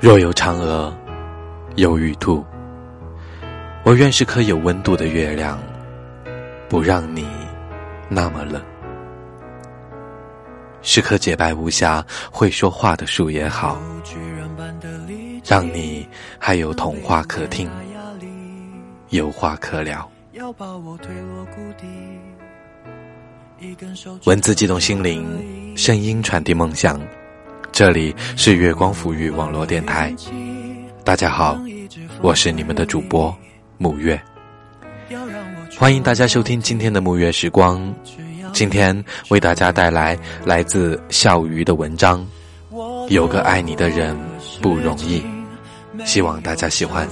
若有嫦娥，有玉兔，我愿是颗有温度的月亮，不让你那么冷。是棵洁白无瑕、会说话的树也好，让你还有童话可听，有话可聊。文字激动心灵，声音传递梦想。这里是月光抚育网络电台，大家好，我是你们的主播沐月，欢迎大家收听今天的沐月时光。今天为大家带来来自笑鱼的文章，有个爱你的人不容易，希望大家喜欢。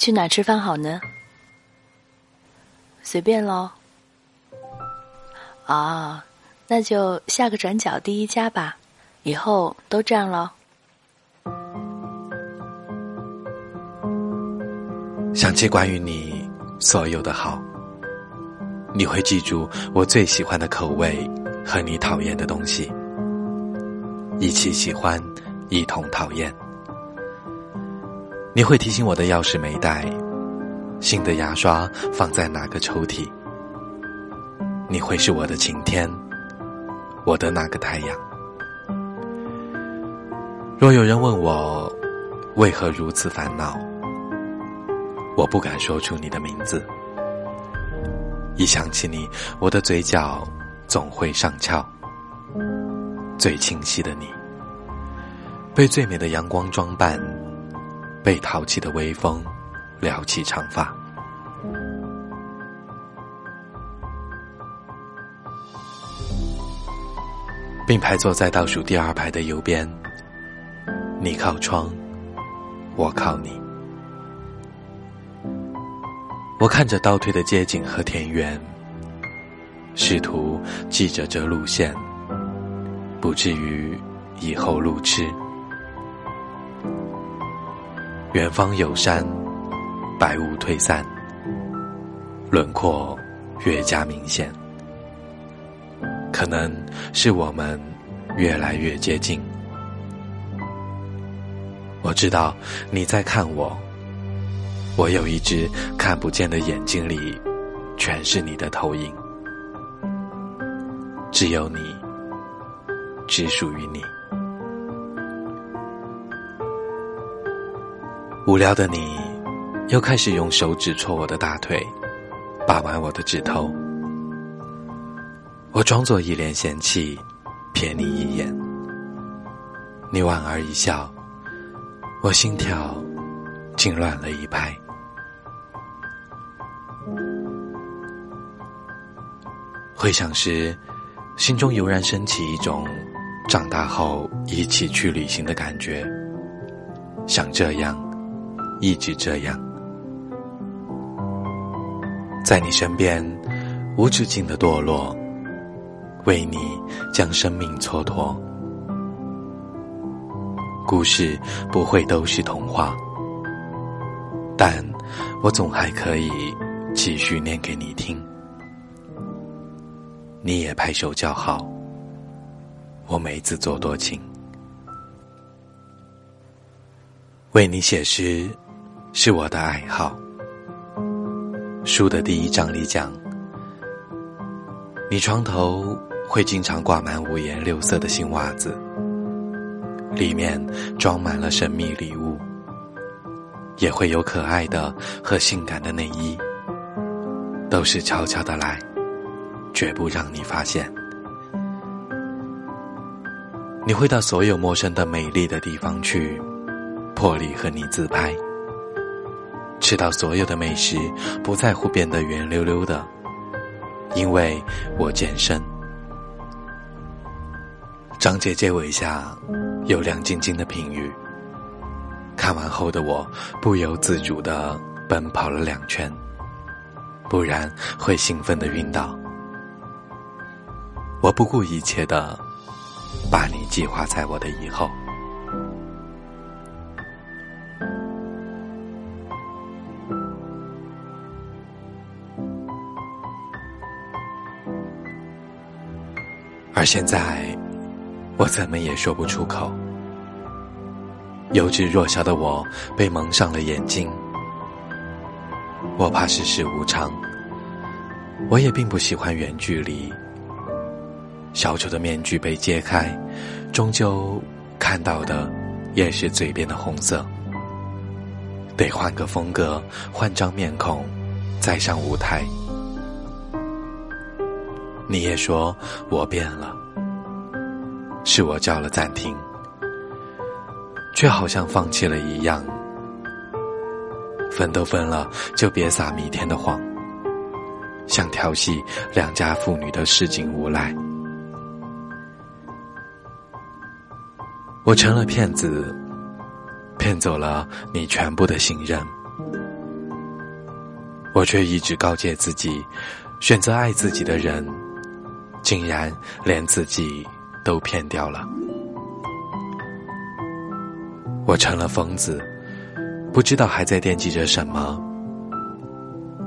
去哪吃饭好呢？随便喽。啊，那就下个转角第一家吧，以后都这样喽。想起关于你所有的好，你会记住我最喜欢的口味和你讨厌的东西，一起喜欢，一同讨厌。你会提醒我的钥匙没带，新的牙刷放在哪个抽屉？你会是我的晴天，我的那个太阳。若有人问我为何如此烦恼，我不敢说出你的名字。一想起你，我的嘴角总会上翘。最清晰的你，被最美的阳光装扮。被淘气的微风撩起长发，并排坐在倒数第二排的右边。你靠窗，我靠你。我看着倒退的街景和田园，试图记着这路线，不至于以后路痴。远方有山，白雾退散，轮廓越加明显。可能是我们越来越接近。我知道你在看我，我有一只看不见的眼睛里，全是你的投影。只有你，只属于你。无聊的你，又开始用手指戳我的大腿，把玩我的指头。我装作一脸嫌弃，瞥你一眼。你莞尔一笑，我心跳竟乱了一拍。回想时，心中油然升起一种长大后一起去旅行的感觉，想这样。一直这样，在你身边，无止境的堕落，为你将生命蹉跎。故事不会都是童话，但我总还可以继续念给你听。你也拍手叫好，我没自作多情，为你写诗。是我的爱好。书的第一章里讲，你床头会经常挂满五颜六色的新袜子，里面装满了神秘礼物，也会有可爱的和性感的内衣，都是悄悄的来，绝不让你发现。你会到所有陌生的美丽的地方去，破例和你自拍。吃到所有的美食，不在乎变得圆溜溜的，因为我健身。张姐姐尾下有亮晶晶的评语。看完后的我不由自主的奔跑了两圈，不然会兴奋的晕倒。我不顾一切的把你计划在我的以后。而现在，我怎么也说不出口。幼稚弱小的我被蒙上了眼睛，我怕世事无常，我也并不喜欢远距离。小丑的面具被揭开，终究看到的也是嘴边的红色。得换个风格，换张面孔，再上舞台。你也说我变了，是我叫了暂停，却好像放弃了一样。分都分了，就别撒弥天的谎，像调戏良家妇女的市井无赖。我成了骗子，骗走了你全部的信任，我却一直告诫自己，选择爱自己的人。竟然连自己都骗掉了，我成了疯子，不知道还在惦记着什么，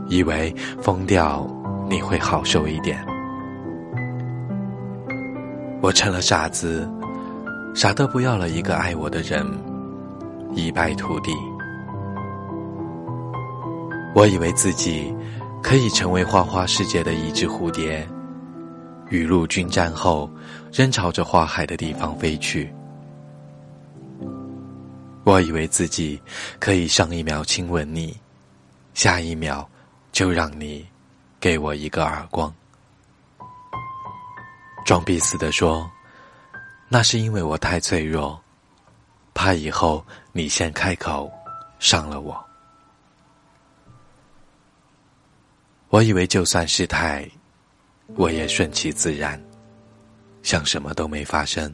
以为疯掉你会好受一点。我成了傻子，傻得不要了一个爱我的人，一败涂地。我以为自己可以成为花花世界的一只蝴蝶。雨露均沾后，仍朝着花海的地方飞去。我以为自己可以上一秒亲吻你，下一秒就让你给我一个耳光。装逼似的说，那是因为我太脆弱，怕以后你先开口伤了我。我以为就算失态。我也顺其自然，像什么都没发生。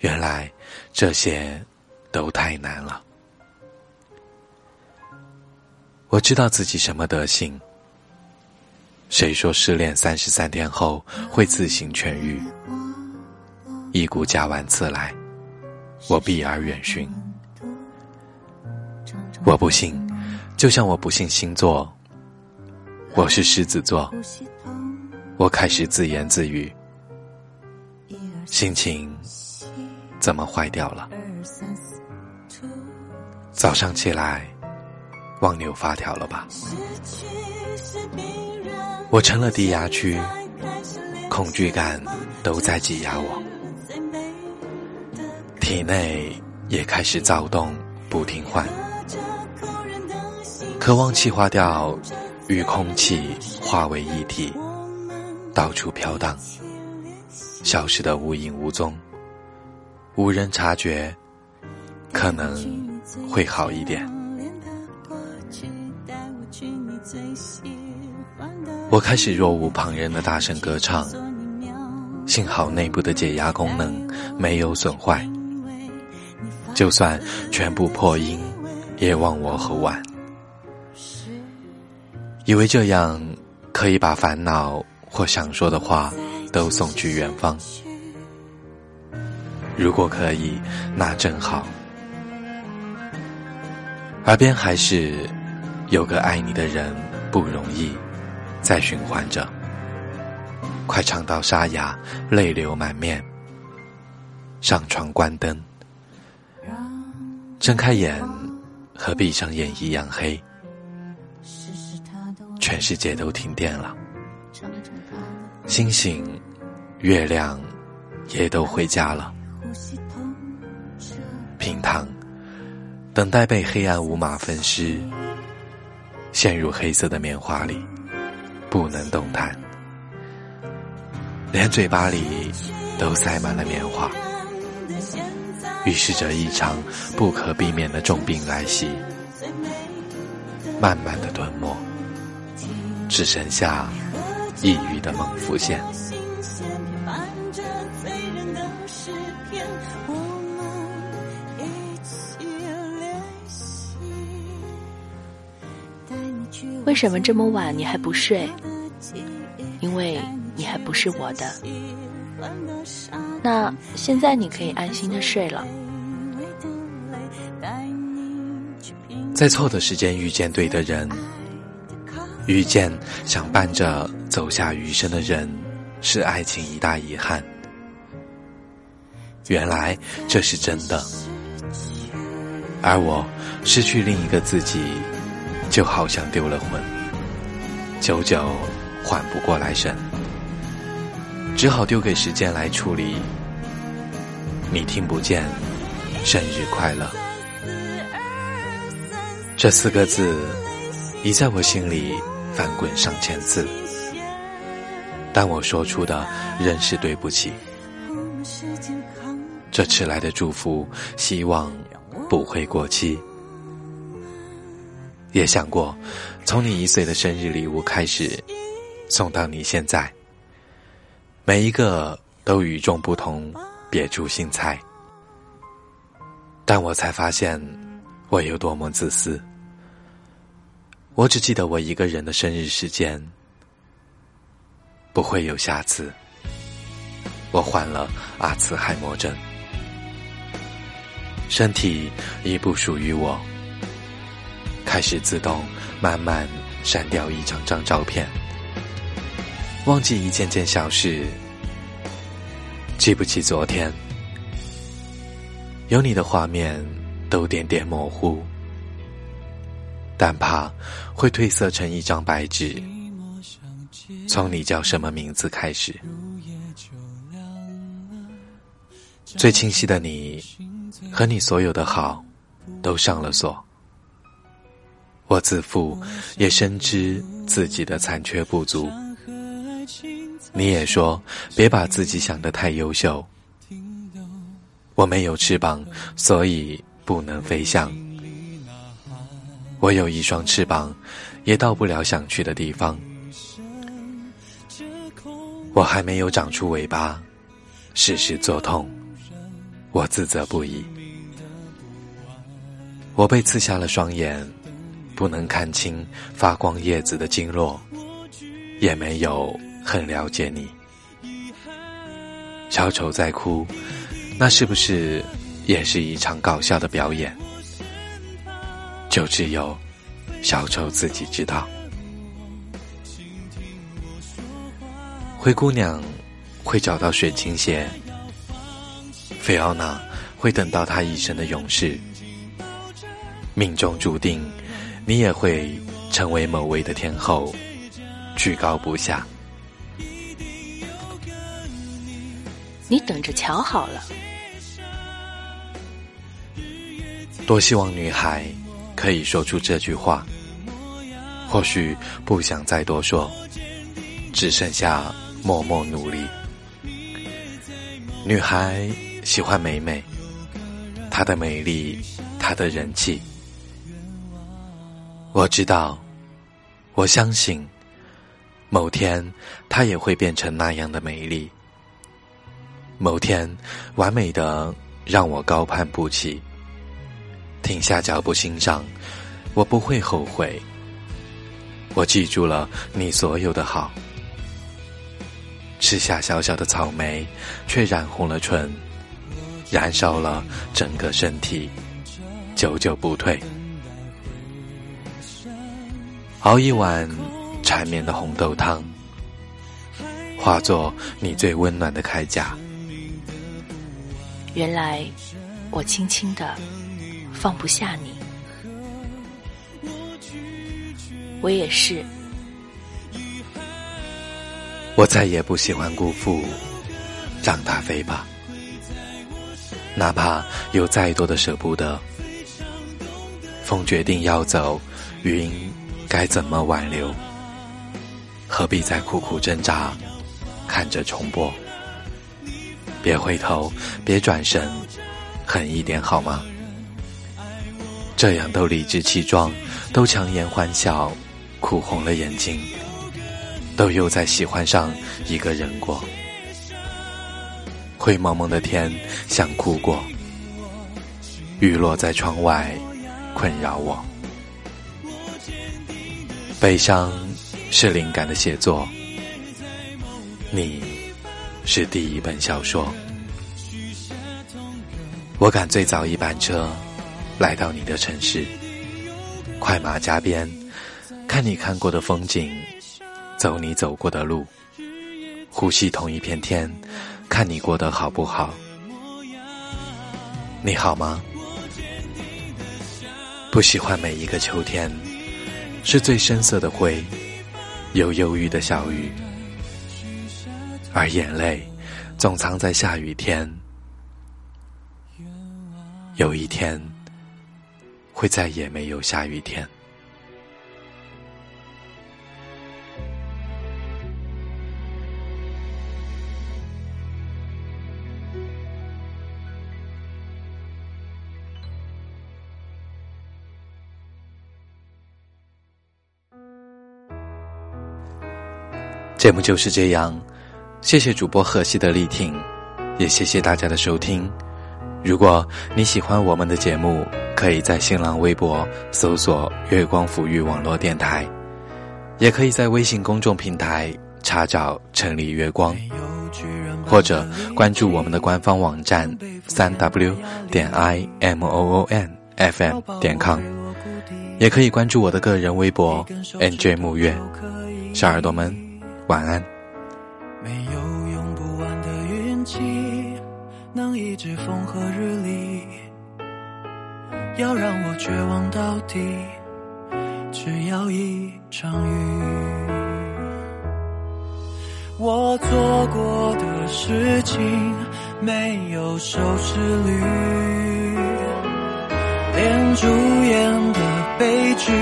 原来这些都太难了。我知道自己什么德行。谁说失恋三十三天后会自行痊愈？一股假丸刺来，我避而远寻。我不信，就像我不信星座。我是狮子座，我开始自言自语，心情怎么坏掉了？早上起来忘扭发条了吧？我成了低压区，恐惧感都在挤压我，体内也开始躁动不停换，渴望气化掉。与空气化为一体，到处飘荡，消失的无影无踪，无人察觉，可能会好一点。我开始若无旁人的大声歌唱，幸好内部的解压功能没有损坏，就算全部破音，也忘我和晚。以为这样可以把烦恼或想说的话都送去远方。如果可以，那正好。耳边还是有个爱你的人不容易，在循环着。快唱到沙哑，泪流满面。上床关灯，睁开眼和闭上眼一样黑。全世界都停电了，星星、月亮也都回家了。平躺，等待被黑暗五马分尸，陷入黑色的棉花里，不能动弹，连嘴巴里都塞满了棉花。预示着一场不可避免的重病来袭，慢慢的吞没。只剩下抑郁的梦浮现。为什么这么晚你还不睡？因为你还不是我的。那现在你可以安心的睡了。在错的时间遇见对的人。遇见想伴着走下余生的人，是爱情一大遗憾。原来这是真的，而我失去另一个自己，就好像丢了魂，久久缓不过来神，只好丢给时间来处理。你听不见，生日快乐，这四个字已在我心里翻滚上千次，但我说出的仍是对不起。这迟来的祝福，希望不会过期。也想过，从你一岁的生日礼物开始，送到你现在，每一个都与众不同，别出心裁。但我才发现，我有多么自私。我只记得我一个人的生日时间，不会有下次。我患了阿兹海默症。身体已不属于我，开始自动慢慢删掉一张张照片，忘记一件件小事，记不起昨天，有你的画面都点点模糊，但怕会褪色成一张白纸。从你叫什么名字开始，最清晰的你。和你所有的好，都上了锁。我自负，也深知自己的残缺不足。你也说，别把自己想得太优秀。我没有翅膀，所以不能飞翔。我有一双翅膀，也到不了想去的地方。我还没有长出尾巴，事事作痛。我自责不已，我被刺瞎了双眼，不能看清发光叶子的经络，也没有很了解你。小丑在哭，那是不是也是一场搞笑的表演？就只有小丑自己知道。灰姑娘会找到水晶鞋。菲奥娜会等到她一生的勇士，命中注定，你也会成为某位的天后，居高不下。你等着瞧好了。多希望女孩可以说出这句话，或许不想再多说，只剩下默默努力。女孩。喜欢美美，她的美丽，她的人气。我知道，我相信，某天她也会变成那样的美丽。某天，完美的让我高攀不起。停下脚步欣赏，我不会后悔。我记住了你所有的好，吃下小小的草莓，却染红了唇。燃烧了整个身体，久久不退。熬一碗缠绵的红豆汤，化作你最温暖的铠甲。原来我轻轻的放不下你，我也是。我再也不喜欢辜负，让它飞吧。哪怕有再多的舍不得，风决定要走，云该怎么挽留？何必再苦苦挣扎，看着重播？别回头，别转身，狠一点好吗？这样都理直气壮，都强颜欢笑，哭红了眼睛，都又在喜欢上一个人过。灰蒙蒙的天，像哭过。雨落在窗外，困扰我。悲伤是灵感的写作，你是第一本小说。我赶最早一班车来到你的城市，快马加鞭，看你看过的风景，走你走过的路，呼吸同一片天，看你过得好不好？你好吗？不喜欢每一个秋天，是最深色的灰，有忧郁的小雨，而眼泪总藏在下雨天。有一天，会再也没有下雨天。节目就是这样，谢谢主播荷西的力挺，也谢谢大家的收听。如果你喜欢我们的节目，可以在新浪微博搜索“月光抚育网络电台”，也可以在微信公众平台查找“城里月光”，或者关注我们的官方网站三 w 点 i m o o n f m 点 com，也可以关注我的个人微博 n j 木月。小耳朵们，晚安。没有一直风和日丽，要让我绝望到底，只要一场雨。我做过的事情没有收视率，连主演的悲剧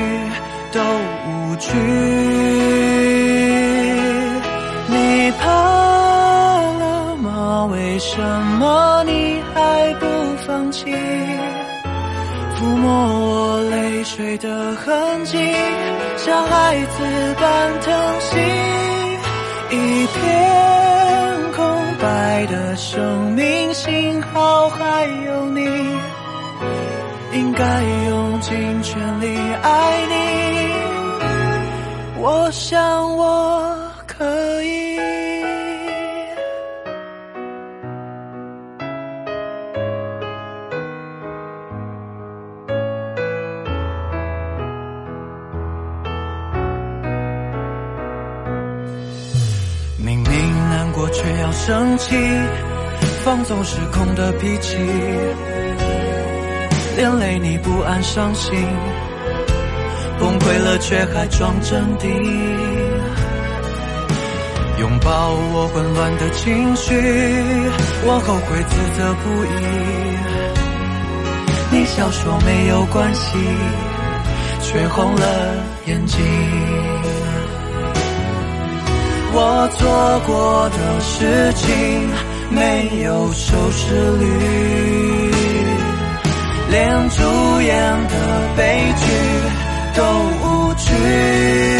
都无趣。为什么抚摸我泪水的痕迹，像孩子般疼惜。一片空白的生命，幸好还有你，应该用尽全力爱你。我想我我却要生气，放纵失控的脾气，连累你不安伤心，崩溃了却还装镇定，拥抱我混乱的情绪，我后悔自责不已。你笑说没有关系，却红了眼睛。我做过的事情没有收视率，连主演的悲剧都无趣。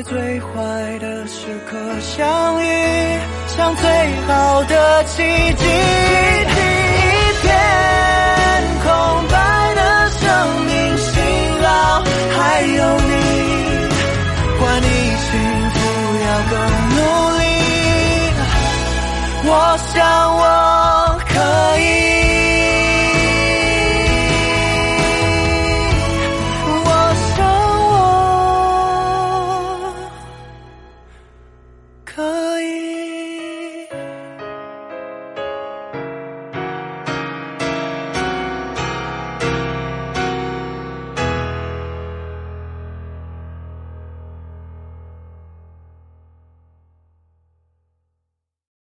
在最坏的时刻相遇，像最好的奇迹。